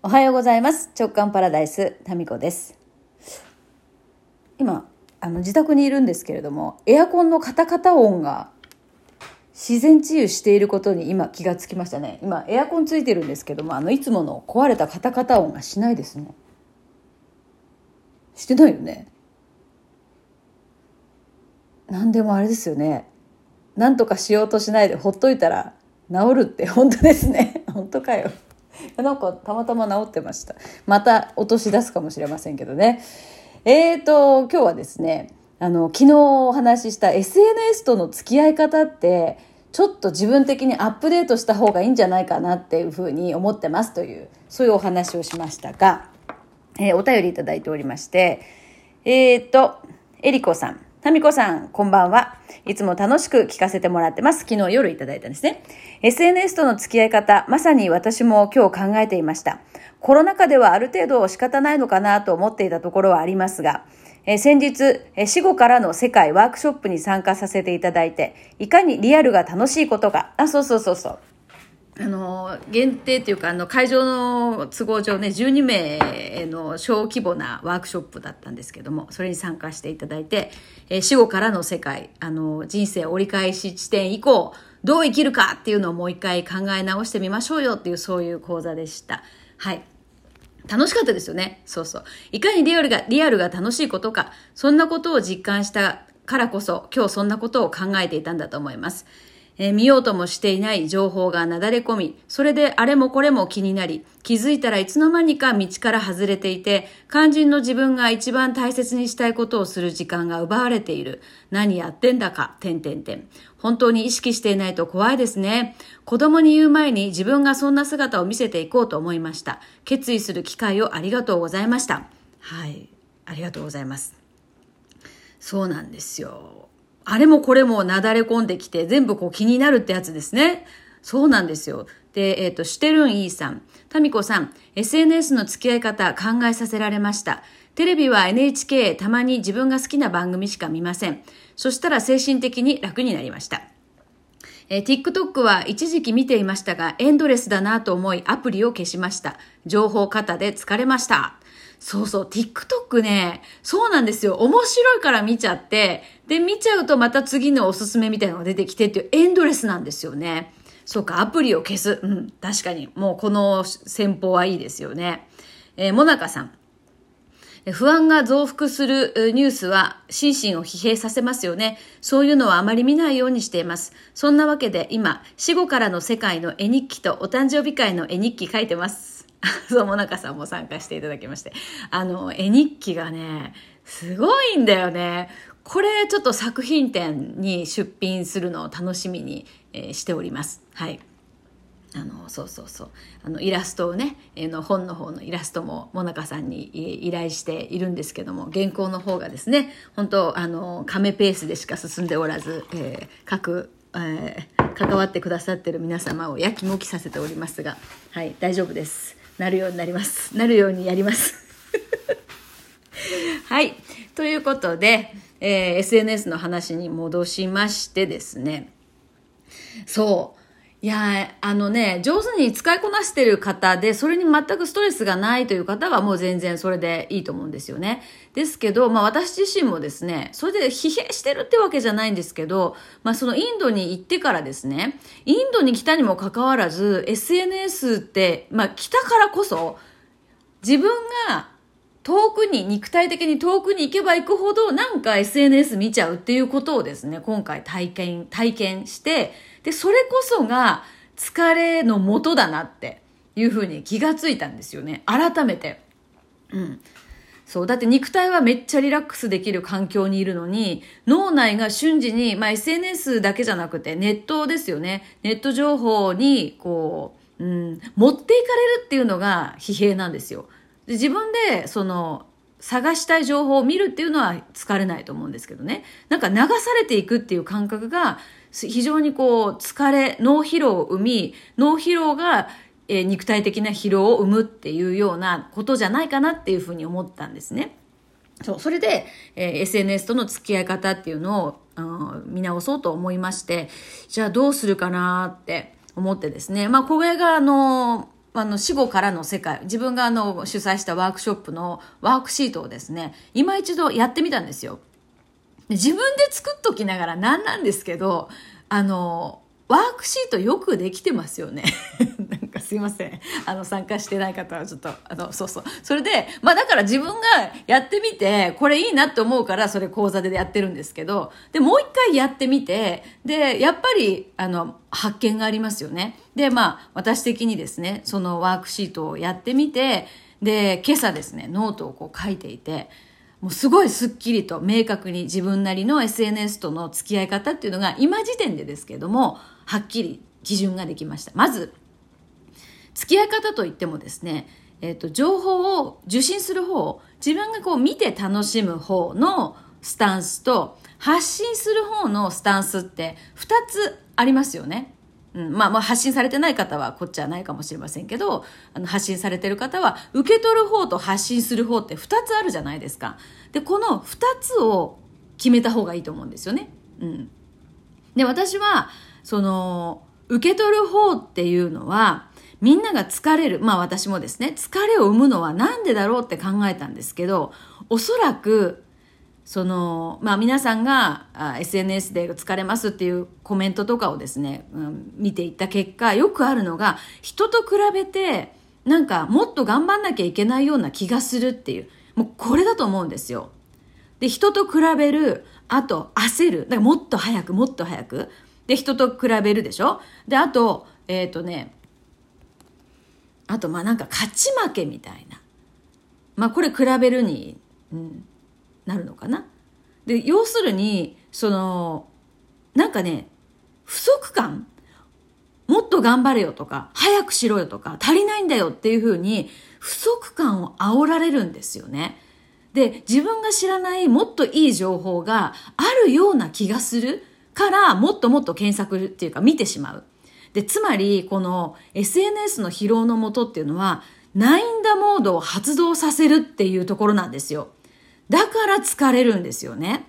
おはようございます。直感パラダイス、タミコです。今、あの、自宅にいるんですけれども、エアコンのカタカタ音が自然治癒していることに今気がつきましたね。今、エアコンついてるんですけども、あの、いつもの壊れたカタカタ音がしないですね。してないよね。何でもあれですよね。なんとかしようとしないでほっといたら治るって本当ですね。本当かよ。なんかたまたま治ってました。また落とし出すかもしれませんけどね。えーと、今日はですね、あの、昨日お話しした SNS との付き合い方って、ちょっと自分的にアップデートした方がいいんじゃないかなっていうふうに思ってますという、そういうお話をしましたが、えー、お便りいただいておりまして、えーと、えりこさん。タミコさん、こんばんは。いつも楽しく聞かせてもらってます。昨日夜いただいたんですね。SNS との付き合い方、まさに私も今日考えていました。コロナ禍ではある程度仕方ないのかなと思っていたところはありますが、え先日、え死後からの世界ワークショップに参加させていただいて、いかにリアルが楽しいことか、あ、そうそうそうそう。あの、限定というか、あの、会場の都合上ね、12名の小規模なワークショップだったんですけども、それに参加していただいて、えー、死後からの世界、あの、人生折り返し地点以降、どう生きるかっていうのをもう一回考え直してみましょうよっていう、そういう講座でした。はい。楽しかったですよね。そうそう。いかにリアルが、リアルが楽しいことか、そんなことを実感したからこそ、今日そんなことを考えていたんだと思います。えー、見ようともしていない情報がなだれ込み、それであれもこれも気になり、気づいたらいつの間にか道から外れていて、肝心の自分が一番大切にしたいことをする時間が奪われている。何やってんだか、てんてんてん。本当に意識していないと怖いですね。子供に言う前に自分がそんな姿を見せていこうと思いました。決意する機会をありがとうございました。はい。ありがとうございます。そうなんですよ。あれもこれもなだれ込んできて、全部こう気になるってやつですね。そうなんですよ。で、えっ、ー、と、してるんいいさん。タミコさん、SNS の付き合い方考えさせられました。テレビは NHK たまに自分が好きな番組しか見ません。そしたら精神的に楽になりました。えー、TikTok は一時期見ていましたが、エンドレスだなと思いアプリを消しました。情報過多で疲れました。そうそう、TikTok ね、そうなんですよ。面白いから見ちゃって、で、見ちゃうとまた次のおすすめみたいなのが出てきてっていうエンドレスなんですよね。そうか、アプリを消す。うん、確かに。もうこの戦法はいいですよね。えー、モナカさん。不安が増幅するニュースは心身を疲弊させますよね。そういうのはあまり見ないようにしています。そんなわけで今、死後からの世界の絵日記とお誕生日会の絵日記書いてます。そう、もなかさんも参加していただきまして。あの、絵日記がね、すごいんだよね。これちょっと作品展に出品するのを楽しみに、えー、しております。はい。あの、そうそうそう。あの、イラストをね、えー、の本の方のイラストも、もなかさんに依頼しているんですけども、原稿の方がですね、本当あの、亀ペースでしか進んでおらず、えー、各、えー、関わってくださってる皆様をやきもきさせておりますが、はい、大丈夫です。なるようになります。なるようにやります。はい。ということで、えー、SNS の話に戻しましてですね。そう。いや、あのね、上手に使いこなしてる方で、それに全くストレスがないという方はもう全然それでいいと思うんですよね。ですけど、まあ私自身もですね、それで疲弊してるってわけじゃないんですけど、まあそのインドに行ってからですね、インドに来たにもかかわらず、SNS って、まあ来たからこそ、自分が遠くに、肉体的に遠くに行けば行くほど、なんか SNS 見ちゃうっていうことをですね、今回体験、体験して、で、それこそが疲れの元だなっていうふうに気がついたんですよね。改めて。うん。そう。だって肉体はめっちゃリラックスできる環境にいるのに、脳内が瞬時に、まあ SNS だけじゃなくてネットですよね。ネット情報に、こう、うん、持っていかれるっていうのが疲弊なんですよ。で自分で、その、探したい情報を見るっていうのは疲れないと思うんですけどね。なんか流されていくっていう感覚が非常にこう疲れ、脳疲労を生み、脳疲労がえ肉体的な疲労を生むっていうようなことじゃないかなっていうふうに思ったんですね。そう、それで、えー、SNS との付き合い方っていうのを、うん、見直そうと思いまして、じゃあどうするかなって思ってですね。まあ、これがあの、あの死後からの世界自分があの主催したワークショップのワークシートをですね今一度やってみたんですよ。で自分で作っときながら何なんですけどあのワークシートよくできてますよね。すいません。あの、参加してない方はちょっと、あの、そうそう。それで、まあだから自分がやってみて、これいいなって思うから、それ講座でやってるんですけど、で、もう一回やってみて、で、やっぱり、あの、発見がありますよね。で、まあ、私的にですね、そのワークシートをやってみて、で、今朝ですね、ノートをこう書いていて、もうすごいすっきりと明確に自分なりの SNS との付き合い方っていうのが今時点でですけどもはっきり基準ができましたまず付き合い方といってもですね、えっ、ー、と情報を受信する方自分がこう見て楽しむ方のスタンスと発信する方のスタンスって2つありますよねうん、まあまあ発信されてない方はこっちはないかもしれませんけど、あの発信されてる方は受け取る方と発信する方って2つあるじゃないですか。で、この2つを決めた方がいいと思うんですよね。うん。で、私は、その、受け取る方っていうのは、みんなが疲れる。まあ私もですね、疲れを生むのは何でだろうって考えたんですけど、おそらくその、まあ皆さんがあ SNS で疲れますっていうコメントとかをですね、うん、見ていった結果、よくあるのが、人と比べて、なんかもっと頑張んなきゃいけないような気がするっていう、もうこれだと思うんですよ。で、人と比べる、あと焦る。だからもっと早く、もっと早く。で、人と比べるでしょ？で、あと、えっ、ー、とね、あと、まあなんか勝ち負けみたいな。まあこれ比べるに、うん、なるのかな。で、要するに、その、なんかね、不足感もっと頑張れよとか、早くしろよとか、足りないんだよっていうふうに、不足感を煽られるんですよね。で、自分が知らないもっといい情報があるような気がするから、もっともっと検索っていうか見てしまう。で、つまり、この SNS の疲労のもとっていうのは、ナインダモードを発動させるっていうところなんですよ。だから疲れるんですよね。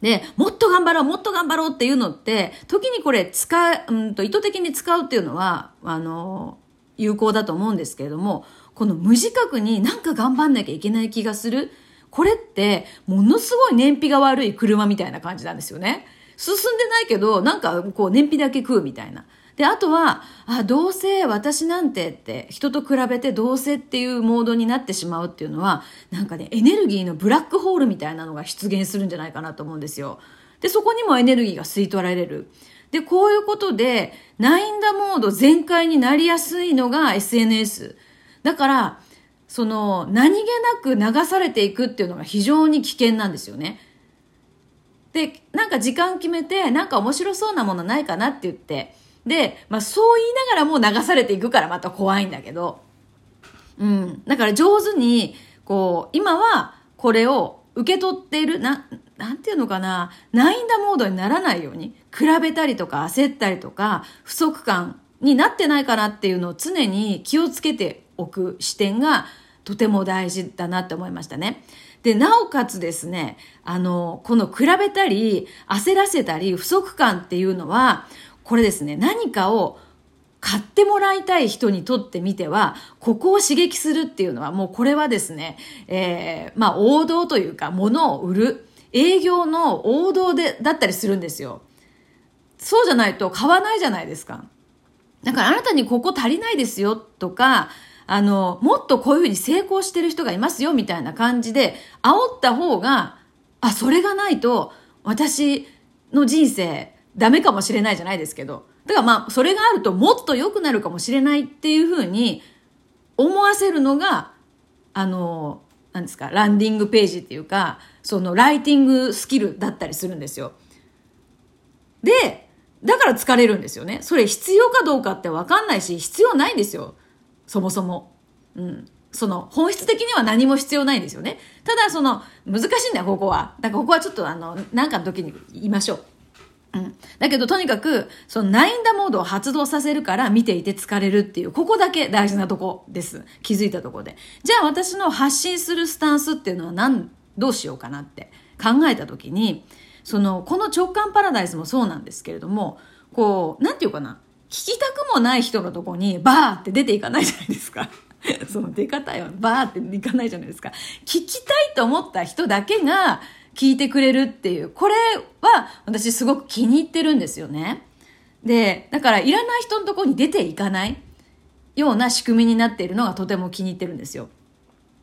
で、もっと頑張ろう、もっと頑張ろうっていうのって、時にこれ使う、うんと意図的に使うっていうのは、あの、有効だと思うんですけれども、この無自覚になんか頑張んなきゃいけない気がする。これって、ものすごい燃費が悪い車みたいな感じなんですよね。進んでないけど、なんかこう燃費だけ食うみたいな。で、あとは、あ、どうせ私なんてって、人と比べてどうせっていうモードになってしまうっていうのは、なんかね、エネルギーのブラックホールみたいなのが出現するんじゃないかなと思うんですよ。で、そこにもエネルギーが吸い取られる。で、こういうことで、ナインダモード全開になりやすいのが SNS。だから、その、何気なく流されていくっていうのが非常に危険なんですよね。で、なんか時間決めて、なんか面白そうなものないかなって言って、で、まあそう言いながらも流されていくからまた怖いんだけど、うん。だから上手に、こう、今はこれを受け取っている、な、なんていうのかな、ナインダモードにならないように、比べたりとか焦ったりとか、不足感になってないかなっていうのを常に気をつけておく視点がとても大事だなって思いましたね。で、なおかつですね、あの、この比べたり、焦らせたり、不足感っていうのは、これですね、何かを買ってもらいたい人にとってみては、ここを刺激するっていうのは、もうこれはですね、えー、まあ王道というか、物を売る、営業の王道で、だったりするんですよ。そうじゃないと買わないじゃないですか。だからあなたにここ足りないですよとか、あの、もっとこういうふうに成功してる人がいますよみたいな感じで、煽った方が、あ、それがないと、私の人生、ダメかもしれないじゃないですけど。だからまあ、それがあるともっと良くなるかもしれないっていうふうに思わせるのが、あの、なんですか、ランディングページっていうか、そのライティングスキルだったりするんですよ。で、だから疲れるんですよね。それ必要かどうかってわかんないし、必要ないんですよ。そもそも。うん。その、本質的には何も必要ないんですよね。ただ、その、難しいんだよ、ここは。だからここはちょっとあの、なんかの時に言いましょう。うん。だけど、とにかく、そのナインダモードを発動させるから見ていて疲れるっていう、ここだけ大事なとこです。気づいたとこで。じゃあ私の発信するスタンスっていうのは何、どうしようかなって考えたときに、その、この直感パラダイスもそうなんですけれども、こう、なんていうかな。聞きたくもない人のとこにバーって出ていかないじゃないですか。その出方よ。バーっていかないじゃないですか。聞きたいと思った人だけが聞いてくれるっていう、これは私すごく気に入ってるんですよね。で、だからいらない人のとこに出ていかないような仕組みになっているのがとても気に入ってるんですよ。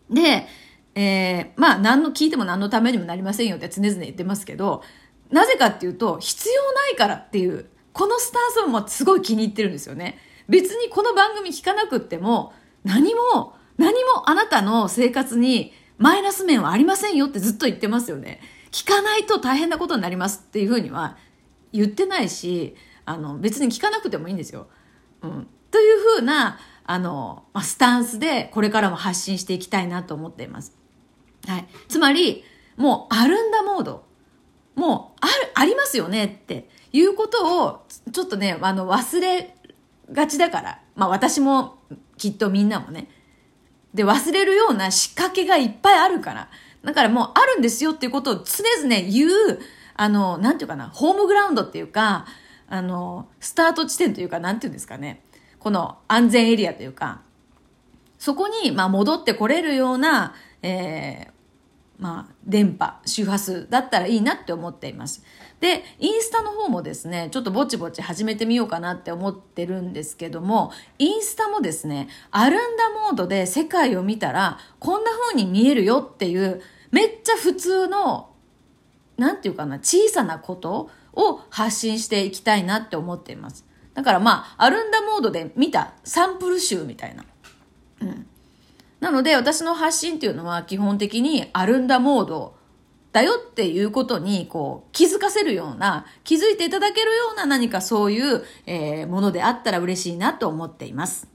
で、えー、まあ何の聞いても何のためにもなりませんよって常々言ってますけど、なぜかっていうと、必要ないからっていう、このスタンスもすごい気に入ってるんですよね。別にこの番組聞かなくっても、何も、何もあなたの生活にマイナス面はありませんよってずっと言ってますよね。聞かないと大変なことになりますっていうふうには言ってないし、あの、別に聞かなくてもいいんですよ。うん。というふうな、あの、まあ、スタンスでこれからも発信していきたいなと思っています。はい。つまり、もう、あるんだモード。もう、ある、ありますよねっていうことを、ちょっとね、あの、忘れがちだから。まあ、私も、きっとみんなもね。で、忘れるような仕掛けがいっぱいあるから。だからもう、あるんですよっていうことを常々言う、あの、なんていうかな、ホームグラウンドっていうか、あの、スタート地点というか、なんていうんですかね。この安全エリアというか、そこに、まあ、戻ってこれるような、えー、まあ、電波、周波数だったらいいなって思っています。で、インスタの方もですね、ちょっとぼちぼち始めてみようかなって思ってるんですけども、インスタもですね、アルンダモードで世界を見たら、こんな風に見えるよっていう、めっちゃ普通の、なんていうかな、小さなことを発信していきたいなって思っています。だからまあ、アルンダモードで見たサンプル集みたいな。うん。なので私の発信っていうのは基本的にあるんだモードだよっていうことにこう気づかせるような、気づいていただけるような何かそういう、えー、ものであったら嬉しいなと思っています。